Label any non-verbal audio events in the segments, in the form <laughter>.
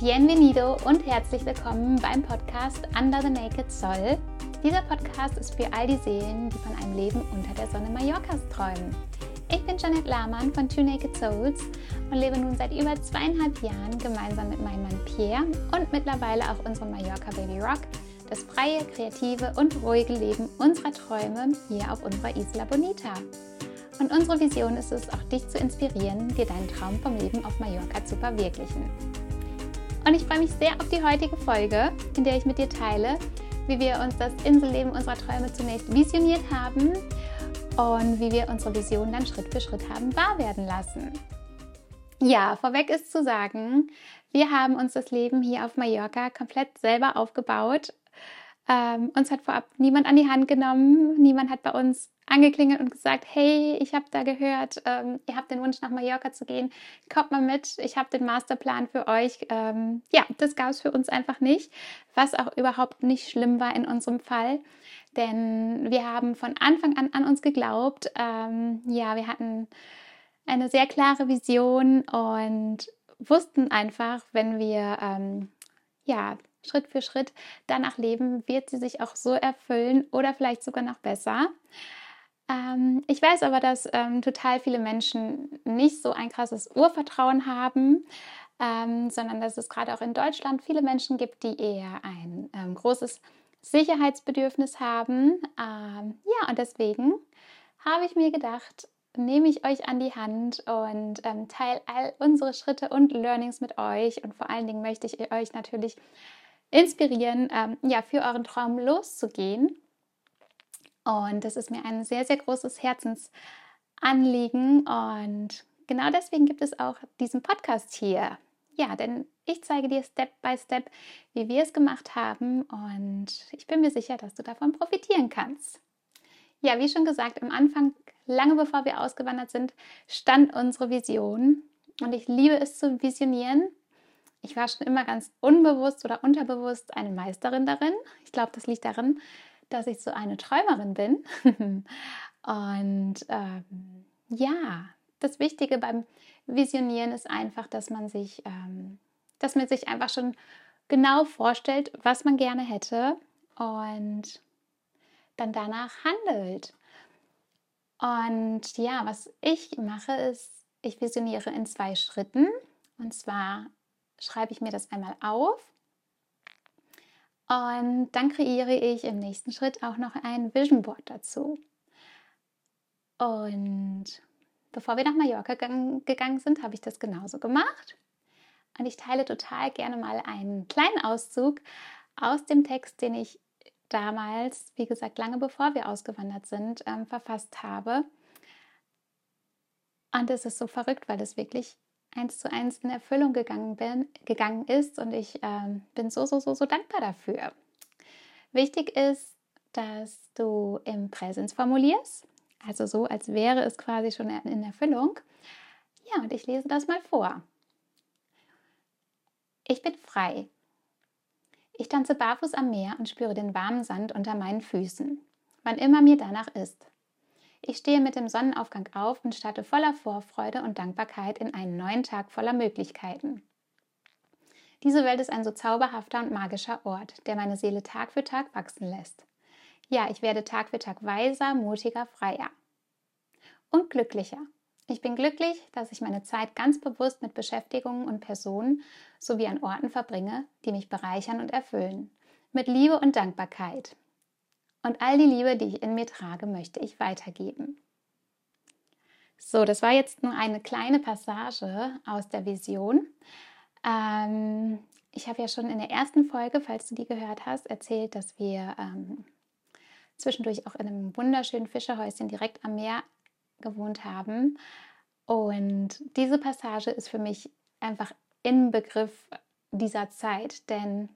Bienvenido und herzlich willkommen beim Podcast Under the Naked Soul. Dieser Podcast ist für all die Seelen, die von einem Leben unter der Sonne Mallorcas träumen. Ich bin Janet Lahmann von Two Naked Souls und lebe nun seit über zweieinhalb Jahren gemeinsam mit meinem Mann Pierre und mittlerweile auch unserem Mallorca Baby Rock das freie, kreative und ruhige Leben unserer Träume hier auf unserer Isla Bonita. Und unsere Vision ist es, auch dich zu inspirieren, dir deinen Traum vom Leben auf Mallorca zu verwirklichen. Und ich freue mich sehr auf die heutige Folge, in der ich mit dir teile, wie wir uns das Inselleben unserer Träume zunächst visioniert haben und wie wir unsere Vision dann Schritt für Schritt haben wahr werden lassen. Ja, vorweg ist zu sagen, wir haben uns das Leben hier auf Mallorca komplett selber aufgebaut ähm, uns hat vorab niemand an die Hand genommen, niemand hat bei uns angeklingelt und gesagt, hey, ich habe da gehört, ähm, ihr habt den Wunsch nach Mallorca zu gehen, kommt mal mit, ich habe den Masterplan für euch. Ähm, ja, das gab es für uns einfach nicht, was auch überhaupt nicht schlimm war in unserem Fall, denn wir haben von Anfang an an uns geglaubt. Ähm, ja, wir hatten eine sehr klare Vision und wussten einfach, wenn wir ähm, ja Schritt für Schritt danach leben, wird sie sich auch so erfüllen oder vielleicht sogar noch besser. Ähm, ich weiß aber, dass ähm, total viele Menschen nicht so ein krasses Urvertrauen haben, ähm, sondern dass es gerade auch in Deutschland viele Menschen gibt, die eher ein ähm, großes Sicherheitsbedürfnis haben. Ähm, ja, und deswegen habe ich mir gedacht, nehme ich euch an die Hand und ähm, teile all unsere Schritte und Learnings mit euch. Und vor allen Dingen möchte ich euch natürlich inspirieren, ähm, ja, für euren Traum loszugehen. Und das ist mir ein sehr, sehr großes Herzensanliegen. Und genau deswegen gibt es auch diesen Podcast hier. Ja, denn ich zeige dir Step by Step, wie wir es gemacht haben. Und ich bin mir sicher, dass du davon profitieren kannst. Ja, wie schon gesagt, am Anfang, lange bevor wir ausgewandert sind, stand unsere Vision. Und ich liebe es zu visionieren ich war schon immer ganz unbewusst oder unterbewusst eine Meisterin darin. Ich glaube, das liegt darin, dass ich so eine Träumerin bin. <laughs> Und ähm, ja, das Wichtige beim Visionieren ist einfach, dass man sich, ähm, dass man sich einfach schon genau vorstellt, was man gerne hätte und dann danach handelt. Und ja, was ich mache, ist, ich visioniere in zwei Schritten. Und zwar schreibe ich mir das einmal auf. Und dann kreiere ich im nächsten Schritt auch noch ein Vision Board dazu. Und bevor wir nach Mallorca gegangen sind, habe ich das genauso gemacht. Und ich teile total gerne mal einen kleinen Auszug aus dem Text, den ich damals, wie gesagt, lange bevor wir ausgewandert sind, ähm, verfasst habe. Und es ist so verrückt, weil es wirklich eins zu eins in Erfüllung gegangen, bin, gegangen ist und ich ähm, bin so, so, so, so dankbar dafür. Wichtig ist, dass du im Präsens formulierst, also so, als wäre es quasi schon in Erfüllung. Ja, und ich lese das mal vor. Ich bin frei. Ich tanze barfuß am Meer und spüre den warmen Sand unter meinen Füßen, wann immer mir danach ist. Ich stehe mit dem Sonnenaufgang auf und starte voller Vorfreude und Dankbarkeit in einen neuen Tag voller Möglichkeiten. Diese Welt ist ein so zauberhafter und magischer Ort, der meine Seele Tag für Tag wachsen lässt. Ja, ich werde Tag für Tag weiser, mutiger, freier und glücklicher. Ich bin glücklich, dass ich meine Zeit ganz bewusst mit Beschäftigungen und Personen sowie an Orten verbringe, die mich bereichern und erfüllen. Mit Liebe und Dankbarkeit. Und all die Liebe, die ich in mir trage, möchte ich weitergeben. So, das war jetzt nur eine kleine Passage aus der Vision. Ähm, ich habe ja schon in der ersten Folge, falls du die gehört hast, erzählt, dass wir ähm, zwischendurch auch in einem wunderschönen Fischerhäuschen direkt am Meer gewohnt haben. Und diese Passage ist für mich einfach Inbegriff dieser Zeit, denn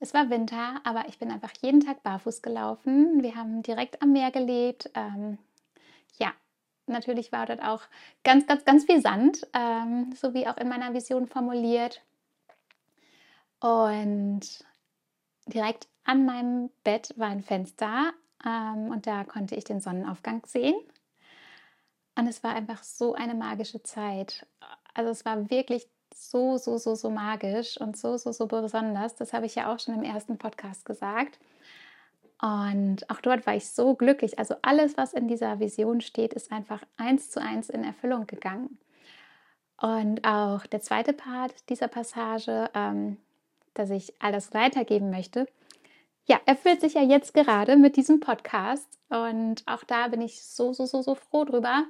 es war Winter, aber ich bin einfach jeden Tag barfuß gelaufen. Wir haben direkt am Meer gelebt. Ähm, ja, natürlich war dort auch ganz, ganz, ganz viel Sand, ähm, so wie auch in meiner Vision formuliert. Und direkt an meinem Bett war ein Fenster ähm, und da konnte ich den Sonnenaufgang sehen. Und es war einfach so eine magische Zeit. Also es war wirklich so, so, so, so magisch und so, so, so besonders. Das habe ich ja auch schon im ersten Podcast gesagt. Und auch dort war ich so glücklich. Also alles, was in dieser Vision steht, ist einfach eins zu eins in Erfüllung gegangen. Und auch der zweite Part dieser Passage, ähm, dass ich alles weitergeben möchte, ja, erfüllt sich ja jetzt gerade mit diesem Podcast. Und auch da bin ich so, so, so, so froh drüber.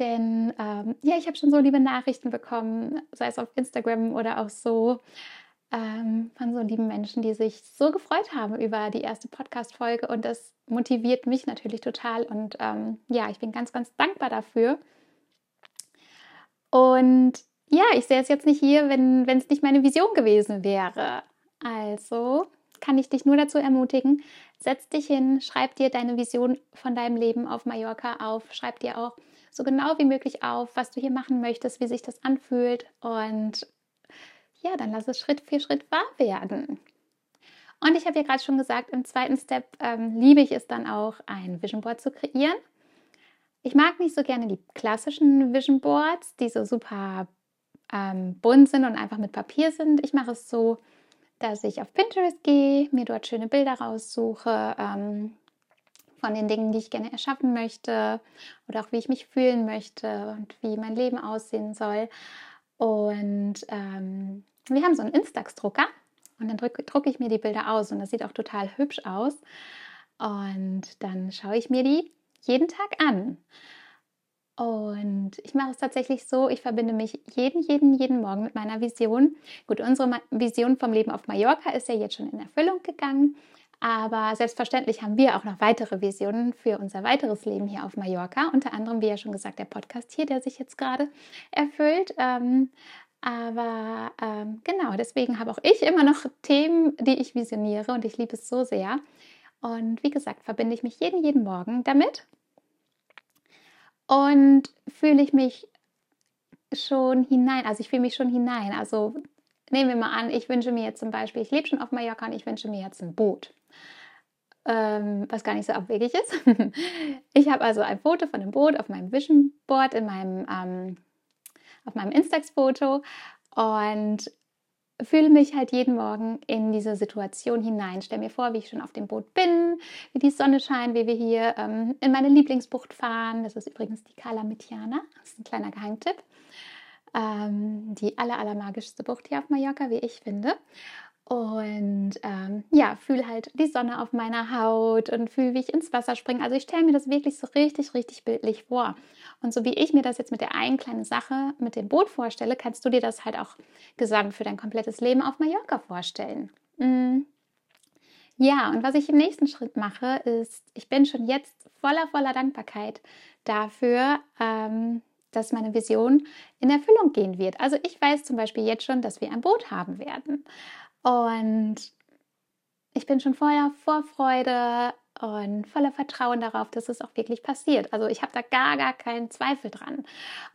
Denn ähm, ja, ich habe schon so liebe Nachrichten bekommen, sei es auf Instagram oder auch so, ähm, von so lieben Menschen, die sich so gefreut haben über die erste Podcast-Folge. Und das motiviert mich natürlich total. Und ähm, ja, ich bin ganz, ganz dankbar dafür. Und ja, ich sehe es jetzt nicht hier, wenn es nicht meine Vision gewesen wäre. Also kann ich dich nur dazu ermutigen, setz dich hin, schreib dir deine Vision von deinem Leben auf Mallorca auf, schreib dir auch so genau wie möglich auf, was du hier machen möchtest, wie sich das anfühlt und ja, dann lass es Schritt für Schritt wahr werden. Und ich habe ja gerade schon gesagt, im zweiten Step ähm, liebe ich es dann auch, ein Vision Board zu kreieren. Ich mag nicht so gerne die klassischen Vision Boards, die so super ähm, bunt sind und einfach mit Papier sind. Ich mache es so, dass ich auf Pinterest gehe, mir dort schöne Bilder raussuche ähm, von den Dingen, die ich gerne erschaffen möchte oder auch wie ich mich fühlen möchte und wie mein Leben aussehen soll. Und ähm, wir haben so einen Instax-Drucker und dann drucke druck ich mir die Bilder aus und das sieht auch total hübsch aus. Und dann schaue ich mir die jeden Tag an. Und ich mache es tatsächlich so, ich verbinde mich jeden, jeden, jeden Morgen mit meiner Vision. Gut, unsere Vision vom Leben auf Mallorca ist ja jetzt schon in Erfüllung gegangen. Aber selbstverständlich haben wir auch noch weitere Visionen für unser weiteres Leben hier auf Mallorca. Unter anderem, wie ja schon gesagt, der Podcast hier, der sich jetzt gerade erfüllt. Ähm, aber ähm, genau, deswegen habe auch ich immer noch Themen, die ich visioniere und ich liebe es so sehr. Und wie gesagt, verbinde ich mich jeden, jeden Morgen damit und fühle ich mich schon hinein, also ich fühle mich schon hinein. Also nehmen wir mal an, ich wünsche mir jetzt zum Beispiel, ich lebe schon auf Mallorca und ich wünsche mir jetzt ein Boot. Ähm, was gar nicht so abwegig ist. <laughs> ich habe also ein Foto von dem Boot auf meinem Vision Board in meinem, ähm, auf meinem Instax-Foto und fühle mich halt jeden Morgen in diese Situation hinein. Stell mir vor, wie ich schon auf dem Boot bin, wie die Sonne scheint, wie wir hier ähm, in meine Lieblingsbucht fahren. Das ist übrigens die Cala Mitiana. Das ist ein kleiner Geheimtipp. Ähm, die aller, allermagischste Bucht hier auf Mallorca, wie ich finde. Und ähm, ja, fühle halt die Sonne auf meiner Haut und fühle, wie ich ins Wasser springe. Also ich stelle mir das wirklich so richtig, richtig bildlich vor. Und so wie ich mir das jetzt mit der einen kleinen Sache mit dem Boot vorstelle, kannst du dir das halt auch gesamt für dein komplettes Leben auf Mallorca vorstellen. Mhm. Ja, und was ich im nächsten Schritt mache, ist, ich bin schon jetzt voller, voller Dankbarkeit dafür, ähm, dass meine Vision in Erfüllung gehen wird. Also ich weiß zum Beispiel jetzt schon, dass wir ein Boot haben werden. Und ich bin schon voller Vorfreude und voller Vertrauen darauf, dass es auch wirklich passiert. Also ich habe da gar, gar keinen Zweifel dran.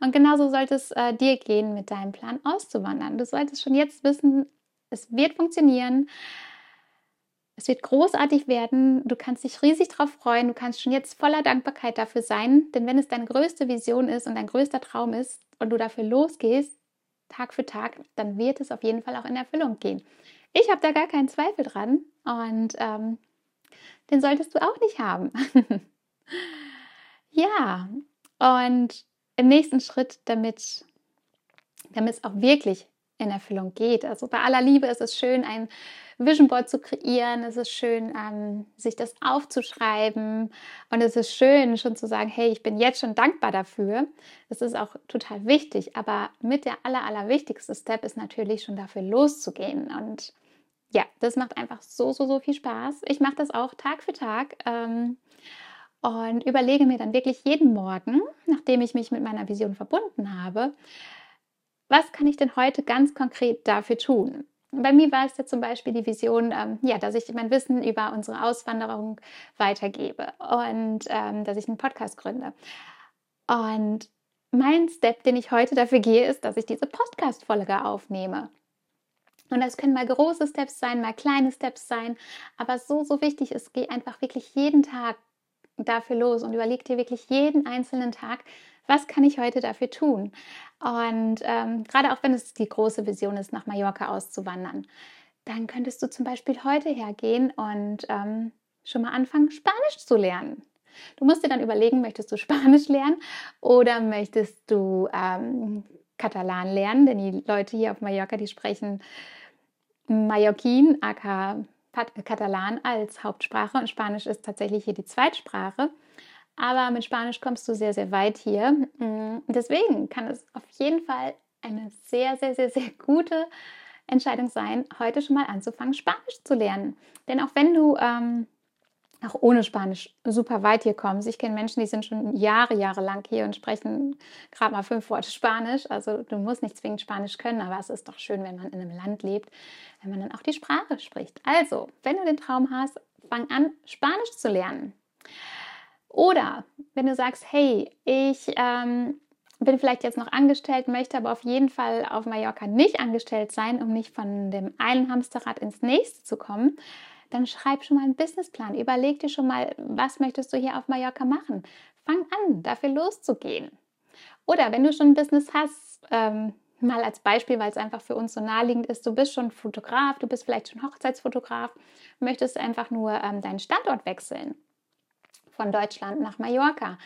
Und genauso sollte es äh, dir gehen, mit deinem Plan auszuwandern. Du solltest schon jetzt wissen, es wird funktionieren. Es wird großartig werden. Du kannst dich riesig darauf freuen. Du kannst schon jetzt voller Dankbarkeit dafür sein. Denn wenn es deine größte Vision ist und dein größter Traum ist und du dafür losgehst, Tag für Tag, dann wird es auf jeden Fall auch in Erfüllung gehen. Ich habe da gar keinen Zweifel dran und ähm, den solltest du auch nicht haben. <laughs> ja, und im nächsten Schritt, damit, damit es auch wirklich in Erfüllung geht. Also bei aller Liebe ist es schön, ein Vision Board zu kreieren. Es ist schön, ähm, sich das aufzuschreiben. Und es ist schön, schon zu sagen, hey, ich bin jetzt schon dankbar dafür. Das ist auch total wichtig. Aber mit der aller, allerwichtigste Step ist natürlich schon dafür loszugehen. Und ja, das macht einfach so, so, so viel Spaß. Ich mache das auch Tag für Tag. Ähm, und überlege mir dann wirklich jeden Morgen, nachdem ich mich mit meiner Vision verbunden habe, was kann ich denn heute ganz konkret dafür tun? Bei mir war es ja zum Beispiel die Vision, ähm, ja, dass ich mein Wissen über unsere Auswanderung weitergebe und ähm, dass ich einen Podcast gründe. Und mein Step, den ich heute dafür gehe, ist, dass ich diese Podcast-Folge aufnehme. Und das können mal große Steps sein, mal kleine Steps sein. Aber so, so wichtig ist, geh einfach wirklich jeden Tag dafür los und überleg dir wirklich jeden einzelnen Tag, Was kann ich heute dafür tun? Und ähm, gerade auch wenn es die große Vision ist, nach Mallorca auszuwandern, dann könntest du zum Beispiel heute hergehen und ähm, schon mal anfangen, Spanisch zu lernen. Du musst dir dann überlegen, möchtest du <laughs> Spanisch lernen oder möchtest du ähm, Katalan lernen? Denn die Leute hier auf Mallorca, die sprechen Mallorquin, aka Katalan als Hauptsprache und Spanisch ist tatsächlich hier die Zweitsprache. Aber mit Spanisch kommst du sehr, sehr weit hier. Mm, deswegen kann es auf jeden Fall eine sehr, sehr, sehr, sehr gute Entscheidung sein, heute schon mal anzufangen, Spanisch zu lernen. Denn auch wenn du ähm, auch ohne Spanisch super weit hier kommst, ich kenne Menschen, die sind schon Jahre, Jahre lang hier und sprechen gerade mal fünf Worte Spanisch. Also du musst nicht zwingend Spanisch können, aber es ist doch schön, wenn man in einem Land lebt, wenn man dann auch die Sprache spricht. Also, wenn du den Traum hast, fang an, Spanisch zu lernen. Oder wenn du sagst, hey, ich ähm, bin vielleicht jetzt noch angestellt, möchte aber auf jeden Fall auf Mallorca nicht angestellt sein, um nicht von dem einen Hamsterrad ins nächste zu kommen, dann schreib schon mal einen Businessplan. Überleg dir schon mal, was möchtest du hier auf Mallorca machen. Fang an, dafür loszugehen. Oder wenn du schon ein Business hast, ähm, mal als Beispiel, weil es einfach für uns so naheliegend ist, du bist schon Fotograf, du bist vielleicht schon Hochzeitsfotograf, möchtest einfach nur ähm, deinen Standort wechseln von Deutschland nach Mallorca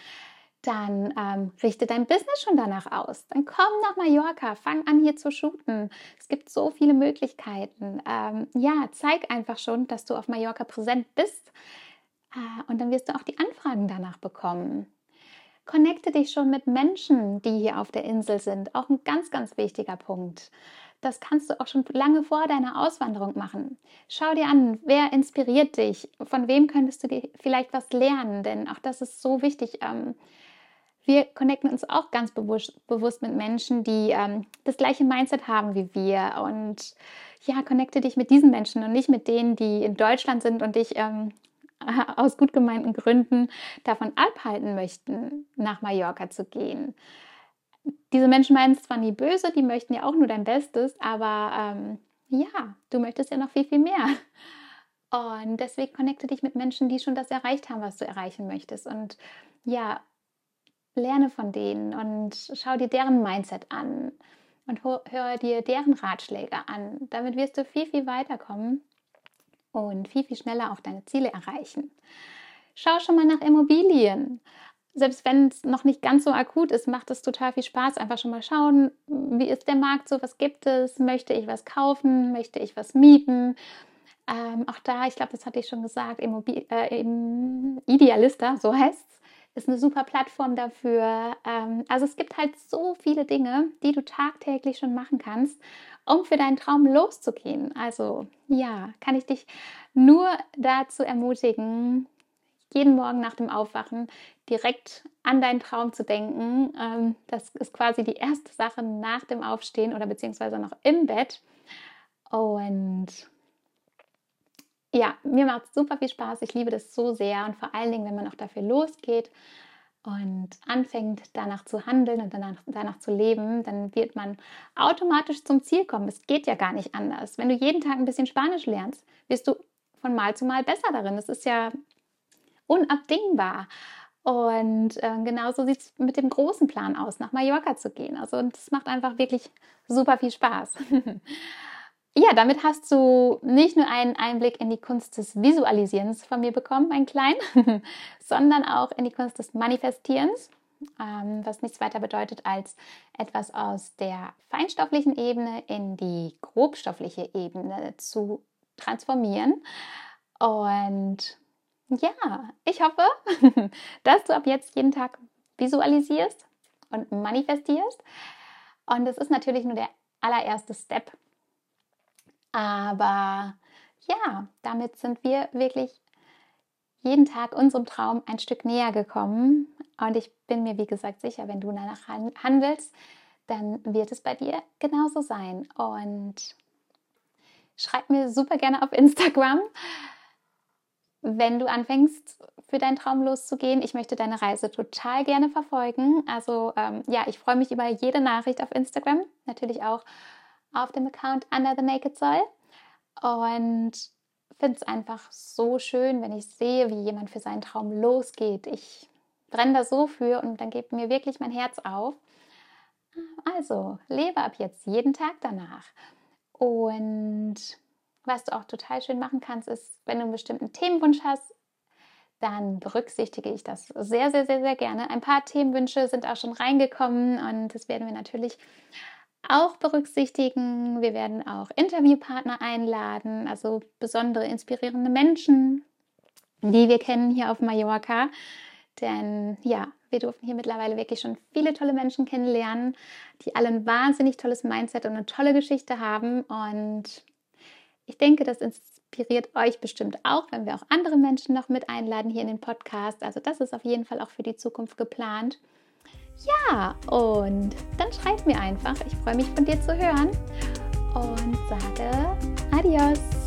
dann ähm, richte dein Business schon danach aus. Dann komm nach Mallorca, fang an hier zu shooten. Es gibt so viele Möglichkeiten. Ähm, ja, zeig einfach schon, dass du auf Mallorca präsent bist äh, und dann wirst du auch die Anfragen danach bekommen. Connecte dich schon mit Menschen, die hier auf der Insel sind. Auch ein ganz, ganz wichtiger Punkt. Das kannst du auch schon lange vor deiner Auswanderung machen. Schau dir an, wer inspiriert dich, von wem könntest du dir vielleicht was lernen, denn auch das ist so wichtig. Ähm, wir connecten uns auch ganz bewusst, bewusst mit Menschen, die ähm, das gleiche Mindset haben wie wir. Und ja, connecte dich mit diesen Menschen und nicht mit denen, die in Deutschland sind und dich ähm, <laughs> aus gut gemeinten Gründen davon abhalten möchten, nach Mallorca zu gehen. Diese Menschen meinen es zwar nie böse, die möchten ja auch nur dein Bestes, aber ähm, ja, du möchtest ja noch viel, viel mehr. Und deswegen connecte dich mit Menschen, die schon das erreicht haben, was du erreichen möchtest. Und ja, lerne von denen und schau dir deren Mindset an und höre dir deren Ratschläge an. Damit wirst du viel, viel weiterkommen und viel, viel schneller auch deine Ziele erreichen. Schau schon mal nach Immobilien. Selbst wenn es noch nicht ganz so akut ist, macht es total viel Spaß. Einfach schon mal schauen, wie ist der Markt so, was gibt es, möchte ich was kaufen, möchte ich was mieten. Ähm, auch da, ich glaube, das hatte ich schon gesagt, Immobil äh, Idealista, so heißt es ist eine super Plattform dafür. Ähm, also es gibt halt so viele Dinge, die du tagtäglich schon machen kannst, um für deinen Traum loszugehen. Also ja, kann ich dich nur dazu ermutigen, jeden Morgen nach dem Aufwachen direkt an deinen Traum zu denken. Ähm, das ist quasi die erste Sache nach dem Aufstehen oder beziehungsweise noch im Bett. Und ja, mir macht es super viel Spaß. Ich liebe das so sehr und vor allen Dingen, wenn man auch dafür losgeht und anfängt danach zu handeln und danach, danach zu leben, dann wird man automatisch zum Ziel kommen. Es geht ja gar nicht anders. Wenn du jeden Tag ein bisschen Spanisch lernst, wirst du von Mal zu Mal besser darin. Das ist ja unabdingbar. Und äh, genauso sieht es mit dem großen Plan aus, nach Mallorca zu gehen. Also das macht einfach wirklich super viel Spaß. <laughs> ja, damit hast du nicht nur einen Einblick in die Kunst des Visualisierens von mir bekommen, ein klein, <laughs> sondern auch in die Kunst des Manifestierens, ähm, was nichts weiter bedeutet, als etwas aus der feinstofflichen Ebene in die grobstoffliche Ebene zu transformieren. Und ja, ich hoffe, <laughs> dass du ab jetzt jeden Tag visualisierst und manifestierst. Und das ist natürlich nur der allererste Step aber ja, damit sind wir wirklich jeden Tag unserem Traum ein Stück näher gekommen. Und ich bin mir, wie gesagt, sicher, wenn du danach handelst, dann wird es bei dir genauso sein. Und schreib mir super gerne auf Instagram, wenn du anfängst, für deinen Traum loszugehen. Ich möchte deine Reise total gerne verfolgen. Also ähm, ja, ich freue mich über jede Nachricht auf Instagram. Natürlich auch auf dem Account Under the Naked Soul und finde es einfach so schön, wenn ich sehe, wie jemand für seinen Traum losgeht. Ich brenne da so für und dann geht mir wirklich mein Herz auf. Also, lebe ab jetzt jeden Tag danach. Und was du auch total schön machen kannst, ist, wenn du einen bestimmten Themenwunsch hast, dann berücksichtige ich das sehr, sehr, sehr, sehr gerne. Ein paar Themenwünsche sind auch schon reingekommen und das werden wir natürlich auch berücksichtigen. Wir werden auch Interviewpartner einladen, also besondere inspirierende Menschen, die wir kennen hier auf Mallorca. Denn ja, wir durften hier mittlerweile wirklich schon viele tolle Menschen kennenlernen, die alle ein wahnsinnig tolles Mindset und eine tolle Geschichte haben. Und ich denke, das inspiriert euch bestimmt auch, wenn wir auch andere Menschen noch mit einladen hier in den Podcast. Also das ist auf jeden Fall auch für die Zukunft geplant. Ja, und dann schreib mir einfach. Ich freue mich von dir zu hören und sage Adios.